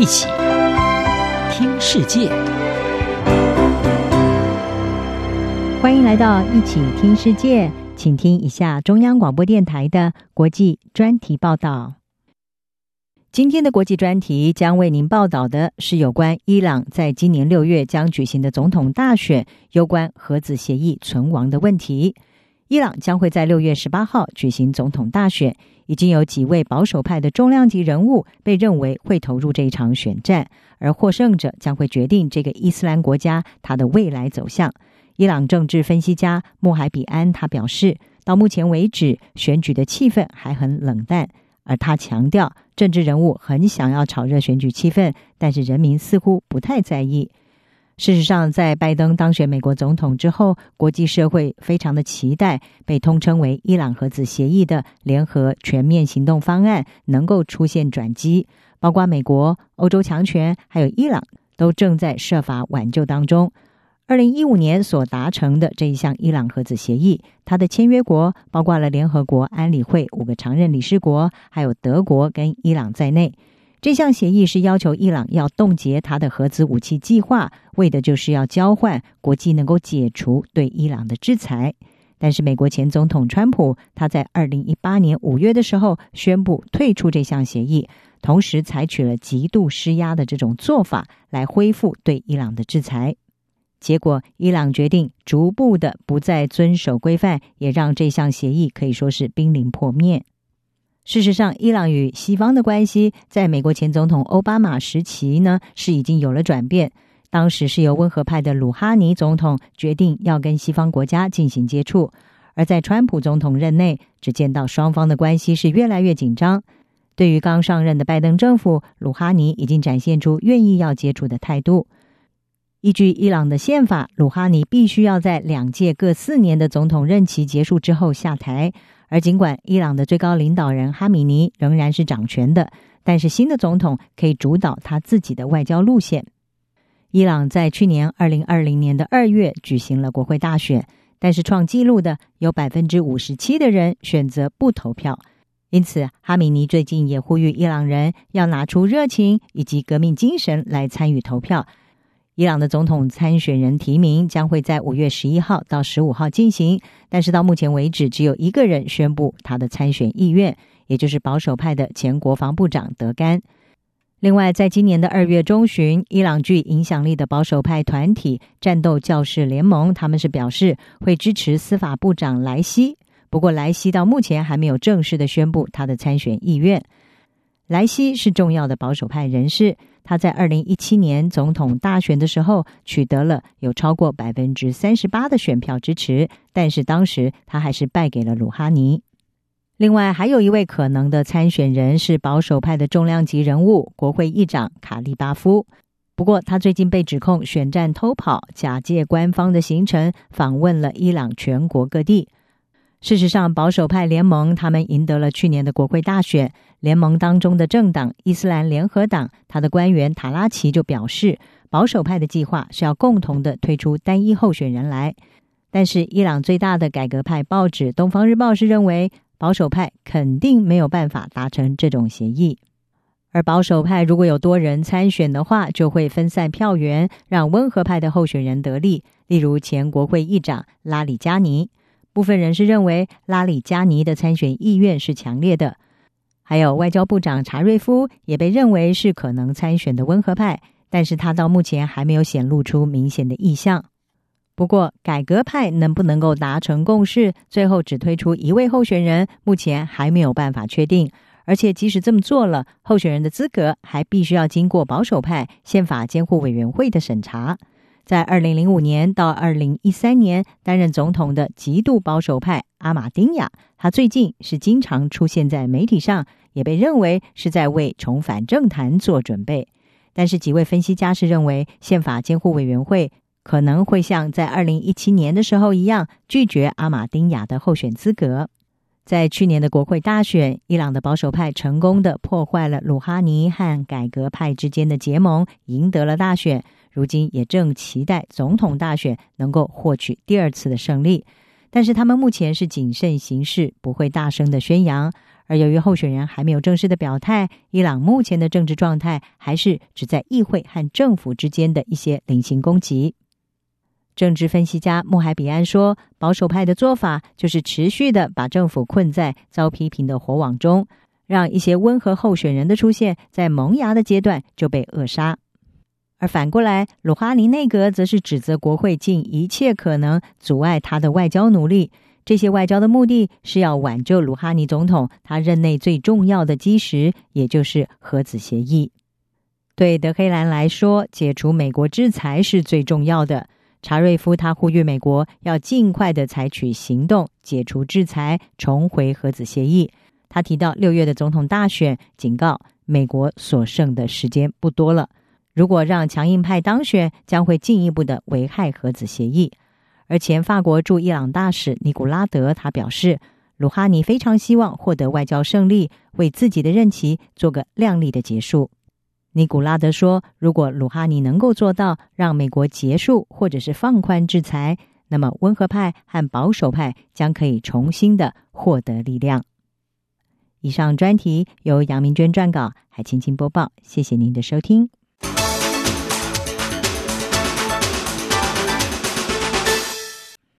一起听世界，欢迎来到一起听世界，请听一下中央广播电台的国际专题报道。今天的国际专题将为您报道的是有关伊朗在今年六月将举行的总统大选，有关核子协议存亡的问题。伊朗将会在六月十八号举行总统大选，已经有几位保守派的重量级人物被认为会投入这一场选战，而获胜者将会决定这个伊斯兰国家它的未来走向。伊朗政治分析家穆海比安他表示，到目前为止，选举的气氛还很冷淡，而他强调，政治人物很想要炒热选举气氛，但是人民似乎不太在意。事实上，在拜登当选美国总统之后，国际社会非常的期待被通称为“伊朗核子协议”的联合全面行动方案能够出现转机。包括美国、欧洲强权还有伊朗都正在设法挽救当中。二零一五年所达成的这一项伊朗核子协议，它的签约国包括了联合国安理会五个常任理事国，还有德国跟伊朗在内。这项协议是要求伊朗要冻结他的核子武器计划，为的就是要交换国际能够解除对伊朗的制裁。但是，美国前总统川普他在二零一八年五月的时候宣布退出这项协议，同时采取了极度施压的这种做法来恢复对伊朗的制裁。结果，伊朗决定逐步的不再遵守规范，也让这项协议可以说是濒临破灭。事实上，伊朗与西方的关系，在美国前总统奥巴马时期呢，是已经有了转变。当时是由温和派的鲁哈尼总统决定要跟西方国家进行接触，而在川普总统任内，只见到双方的关系是越来越紧张。对于刚上任的拜登政府，鲁哈尼已经展现出愿意要接触的态度。依据伊朗的宪法，鲁哈尼必须要在两届各四年的总统任期结束之后下台。而尽管伊朗的最高领导人哈米尼仍然是掌权的，但是新的总统可以主导他自己的外交路线。伊朗在去年二零二零年的二月举行了国会大选，但是创纪录的有百分之五十七的人选择不投票。因此，哈米尼最近也呼吁伊朗人要拿出热情以及革命精神来参与投票。伊朗的总统参选人提名将会在五月十一号到十五号进行，但是到目前为止，只有一个人宣布他的参选意愿，也就是保守派的前国防部长德甘。另外，在今年的二月中旬，伊朗具影响力的保守派团体战斗教士联盟，他们是表示会支持司法部长莱西，不过莱西到目前还没有正式的宣布他的参选意愿。莱西是重要的保守派人士。他在二零一七年总统大选的时候取得了有超过百分之三十八的选票支持，但是当时他还是败给了鲁哈尼。另外，还有一位可能的参选人是保守派的重量级人物，国会议长卡利巴夫。不过，他最近被指控选战偷跑，假借官方的行程访问了伊朗全国各地。事实上，保守派联盟他们赢得了去年的国会大选。联盟当中的政党伊斯兰联合党，他的官员塔拉奇就表示，保守派的计划是要共同的推出单一候选人来。但是，伊朗最大的改革派报纸《东方日报》是认为，保守派肯定没有办法达成这种协议。而保守派如果有多人参选的话，就会分散票源，让温和派的候选人得利，例如前国会议长拉里加尼。部分人士认为，拉里加尼的参选意愿是强烈的。还有外交部长查瑞夫也被认为是可能参选的温和派，但是他到目前还没有显露出明显的意向。不过，改革派能不能够达成共识，最后只推出一位候选人，目前还没有办法确定。而且，即使这么做了，候选人的资格还必须要经过保守派宪法监护委员会的审查。在二零零五年到二零一三年担任总统的极度保守派阿马丁亚，他最近是经常出现在媒体上，也被认为是在为重返政坛做准备。但是几位分析家是认为，宪法监护委员会可能会像在二零一七年的时候一样，拒绝阿马丁亚的候选资格。在去年的国会大选，伊朗的保守派成功的破坏了鲁哈尼和改革派之间的结盟，赢得了大选。如今也正期待总统大选能够获取第二次的胜利，但是他们目前是谨慎行事，不会大声的宣扬。而由于候选人还没有正式的表态，伊朗目前的政治状态还是只在议会和政府之间的一些零星攻击。政治分析家穆海比安说：“保守派的做法就是持续的把政府困在遭批评的火网中，让一些温和候选人的出现在萌芽的阶段就被扼杀。而反过来，鲁哈尼内阁则是指责国会尽一切可能阻碍他的外交努力。这些外交的目的是要挽救鲁哈尼总统他任内最重要的基石，也就是核子协议。对德黑兰来说，解除美国制裁是最重要的。”查瑞夫他呼吁美国要尽快的采取行动，解除制裁，重回核子协议。他提到六月的总统大选，警告美国所剩的时间不多了。如果让强硬派当选，将会进一步的危害核子协议。而前法国驻伊朗大使尼古拉德他表示，鲁哈尼非常希望获得外交胜利，为自己的任期做个亮丽的结束。尼古拉德说：“如果鲁哈尼能够做到让美国结束或者是放宽制裁，那么温和派和保守派将可以重新的获得力量。”以上专题由杨明娟撰稿，海青青播报。谢谢您的收听。